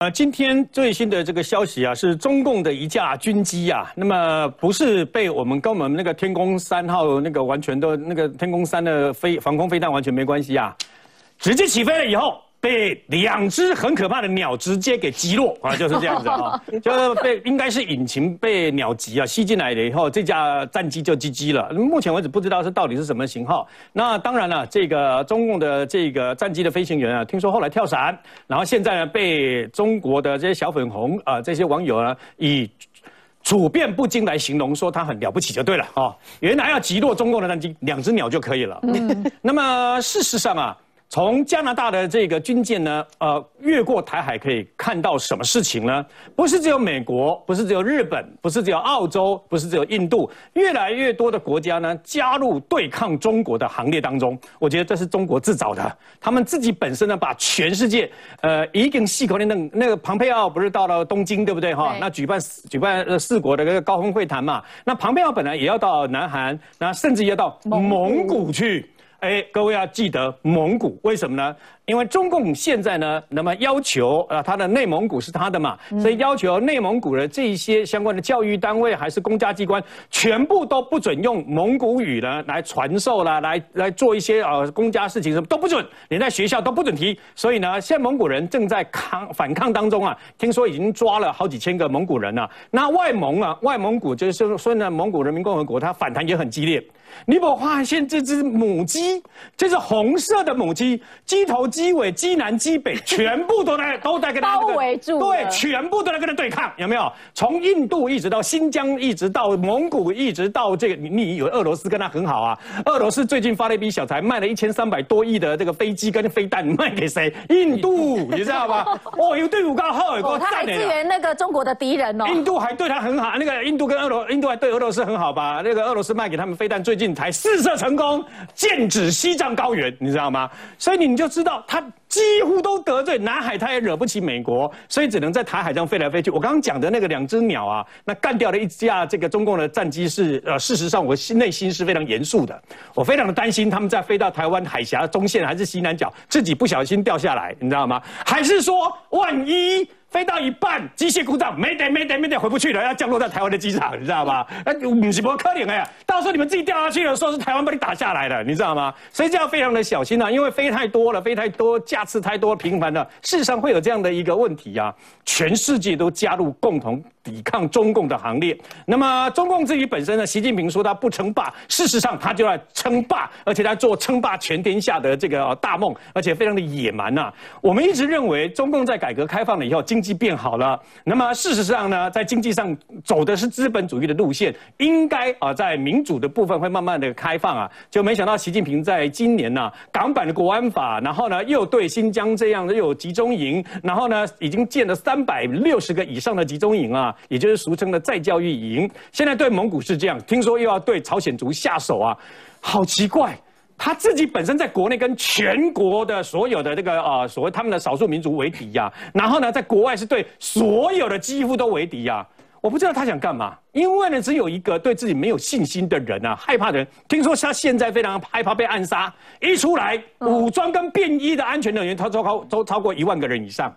呃，今天最新的这个消息啊，是中共的一架军机啊，那么不是被我们跟我们那个天宫三号那个完全的那个天宫三的飞防空飞弹完全没关系啊，直接起飞了以后。被两只很可怕的鸟直接给击落啊，就是这样子啊，就被应该是引擎被鸟击啊吸进来了以后，这架战机就击击了。目前为止不知道是到底是什么型号。那当然了，这个中共的这个战机的飞行员啊，听说后来跳伞，然后现在呢被中国的这些小粉红啊这些网友呢以处变不惊来形容，说他很了不起就对了啊。原来要击落中共的战机，两只鸟就可以了。那么事实上啊。从加拿大的这个军舰呢，呃，越过台海可以看到什么事情呢？不是只有美国，不是只有日本，不是只有澳洲，不是只有印度，越来越多的国家呢加入对抗中国的行列当中。我觉得这是中国自找的，他们自己本身呢把全世界，呃，一根细口的那那个庞佩奥不是到了东京对不对哈？那举办举办呃四国的那个高峰会谈嘛，那庞佩奥本来也要到南韩，那甚至要到蒙古去。哎，各位要记得蒙古，为什么呢？因为中共现在呢，那么要求啊，他的内蒙古是他的嘛，所以要求内蒙古的这一些相关的教育单位还是公家机关，全部都不准用蒙古语呢来传授啦，来来做一些啊公家事情什么都不准，连在学校都不准提。所以呢，现在蒙古人正在抗反抗当中啊，听说已经抓了好几千个蒙古人了。那外蒙啊，外蒙古就是说呢，蒙古人民共和国，它反弹也很激烈。你有没有发现这只母鸡，这是红色的母鸡，鸡头、鸡尾、鸡南、鸡北，全部都在都在跟它包围住，对，全部都在跟它对抗，有没有？从印度一直到新疆，一直到蒙古，一直到这个，你你以为俄罗斯跟它很好啊？俄罗斯最近发了一笔小财，卖了一千三百多亿的这个飞机跟飞弹，卖给谁？印度，你知道吧？哦，有队伍高好，有他还支援那个中国的敌人哦。印度还对他很好，那个印度跟俄罗，印度还对俄罗斯很好吧？那个俄罗斯卖给他们飞弹，最近才试射成功，剑指西藏高原，你知道吗？所以你们就知道他。几乎都得罪南海，他也惹不起美国，所以只能在台海上飞来飞去。我刚刚讲的那个两只鸟啊，那干掉了一架这个中共的战机是呃，事实上我心内心是非常严肃的，我非常的担心他们在飞到台湾海峡中线还是西南角，自己不小心掉下来，你知道吗？还是说万一？飞到一半，机械故障，没得没得没得，回不去了，要降落在台湾的机场，你知道吗？那不是不可能哎，到时候你们自己掉下去了，说是台湾把你打下来的，你知道吗？所以这要非常的小心啊，因为飞太多了，飞太多，架次太多，频繁的，事实上会有这样的一个问题呀。全世界都加入共同抵抗中共的行列。那么中共自己本身呢？习近平说他不称霸，事实上他就在称霸，而且在做称霸全天下的这个大梦，而且非常的野蛮呐。我们一直认为中共在改革开放了以后，经经济变好了。那么事实上呢，在经济上走的是资本主义的路线，应该啊在民主的部分会慢慢的开放啊。就没想到习近平在今年呢，港版的国安法，然后呢又对新疆这样的又有集中营，然后呢已经建了。三百六十个以上的集中营啊，也就是俗称的再教育营。现在对蒙古是这样，听说又要对朝鲜族下手啊，好奇怪！他自己本身在国内跟全国的所有的这个啊，所谓他们的少数民族为敌呀，然后呢，在国外是对所有的几乎都为敌呀。我不知道他想干嘛，因为呢，只有一个对自己没有信心的人啊，害怕的人。听说他现在非常害怕被暗杀，一出来武装跟便衣的安全人员，他超超都超过一万个人以上。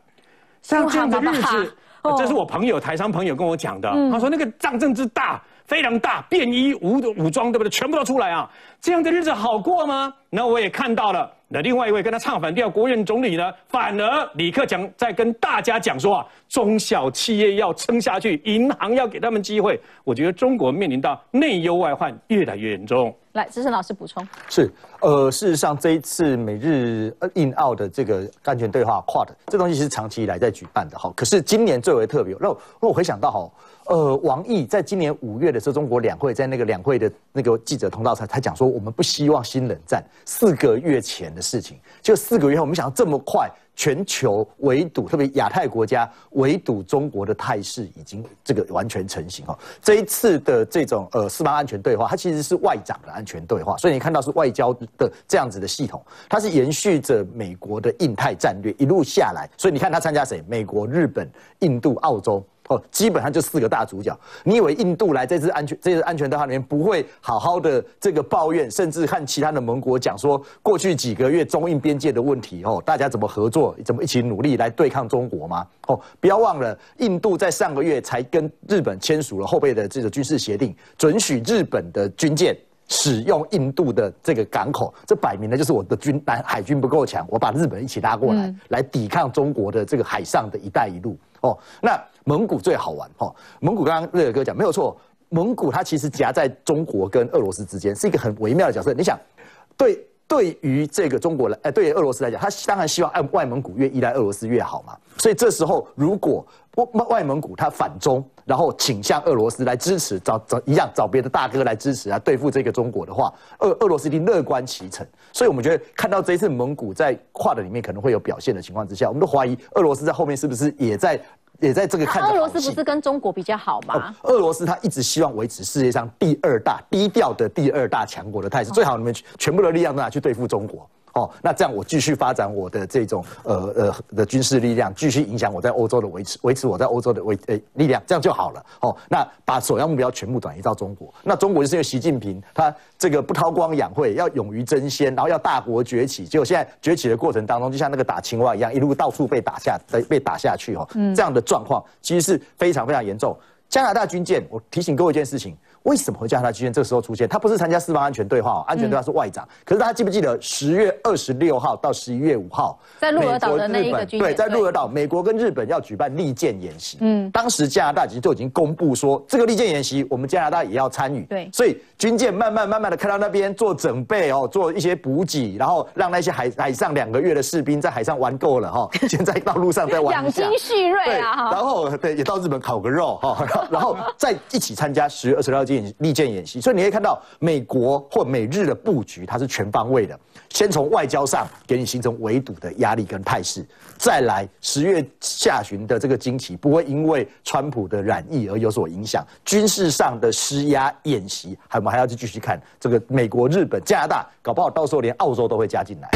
像这样的日子，这是我朋友台商朋友跟我讲的。他说那个仗政之大，非常大，便衣武武装对不对？全部都出来啊！这样的日子好过吗？那我也看到了。那另外一位跟他唱反调，国务院总理呢，反而李克强在跟大家讲说啊，中小企业要撑下去，银行要给他们机会。我觉得中国面临到内忧外患越来越严重。来，资深老师补充。是，呃，事实上这一次美日印澳的这个安全对话 QUAD 这东西是长期以来在举办的哈，可是今年最为特别。那那我回想到哈。呃，王毅在今年五月的时候，中国两会在那个两会的那个记者通道上，他讲说，我们不希望新冷战。四个月前的事情，就四个月后，我们想这么快，全球围堵，特别亚太国家围堵中国的态势已经这个完全成型哦。这一次的这种呃四方安全对话，它其实是外长的安全对话，所以你看到是外交的这样子的系统，它是延续着美国的印太战略一路下来，所以你看他参加谁？美国、日本、印度、澳洲。哦，基本上就四个大主角。你以为印度来这次安全这次安全对话里面不会好好的这个抱怨，甚至和其他的盟国讲说，过去几个月中印边界的问题哦，大家怎么合作，怎么一起努力来对抗中国吗？哦，不要忘了，印度在上个月才跟日本签署了后备的这个军事协定，准许日本的军舰。使用印度的这个港口，这摆明了就是我的军南海军不够强，我把日本一起拉过来，来抵抗中国的这个海上的一带一路。哦，那蒙古最好玩哦，蒙古刚刚瑞尔哥讲没有错，蒙古它其实夹在中国跟俄罗斯之间，是一个很微妙的角色。你想，对。对于这个中国来，哎，对于俄罗斯来讲，他当然希望外外蒙古越依赖俄罗斯越好嘛。所以这时候，如果外外蒙古他反中，然后倾向俄罗斯来支持，找找一样找别的大哥来支持啊，对付这个中国的话，俄俄罗斯一定乐观其成。所以我们觉得看到这一次蒙古在跨的里面可能会有表现的情况之下，我们都怀疑俄罗斯在后面是不是也在。也在这个看。俄罗斯不是跟中国比较好吗？俄罗斯他一直希望维持世界上第二大低调的第二大强国的态势，最好你们全部的力量都拿去对付中国。哦，那这样我继续发展我的这种呃呃的军事力量，继续影响我在欧洲的维持，维持我在欧洲的维呃力量，这样就好了。哦，那把首要目标全部转移到中国。那中国就是因为习近平他这个不韬光养晦，要勇于争先，然后要大国崛起。结果现在崛起的过程当中，就像那个打青蛙一样，一路到处被打下，被被打下去。哦，这样的状况其实是非常非常严重。加拿大军舰，我提醒各位一件事情。为什么会加拿大军舰这个时候出现？他不是参加四方安全对话，安全对话是外长。可是大家记不记得十月二十六号到十一月五号，在鹿儿岛的那一个军对，在鹿儿岛，美国跟日本要举办利剑演习。嗯，当时加拿大其实就已经公布说，这个利剑演习我们加拿大也要参与。对，所以军舰慢慢慢慢的开到那边做准备哦，做一些补给，然后让那些海海上两个月的士兵在海上玩够了哈，现在到路上再玩养精蓄锐啊。然后对，也到日本烤个肉 哈，然后再一起参加十月二十六号剑利剑演习。所以你可以看到，美国或美日的布局，它是全方位的。先从外交上给你形成围堵的压力跟态势，再来十月下旬的这个惊奇，不会因为川普的染疫而有所影响。军事上的施压演习，还我们还要去继续看这个美国、日本、加拿大，搞不好到时候连澳洲都会加进来。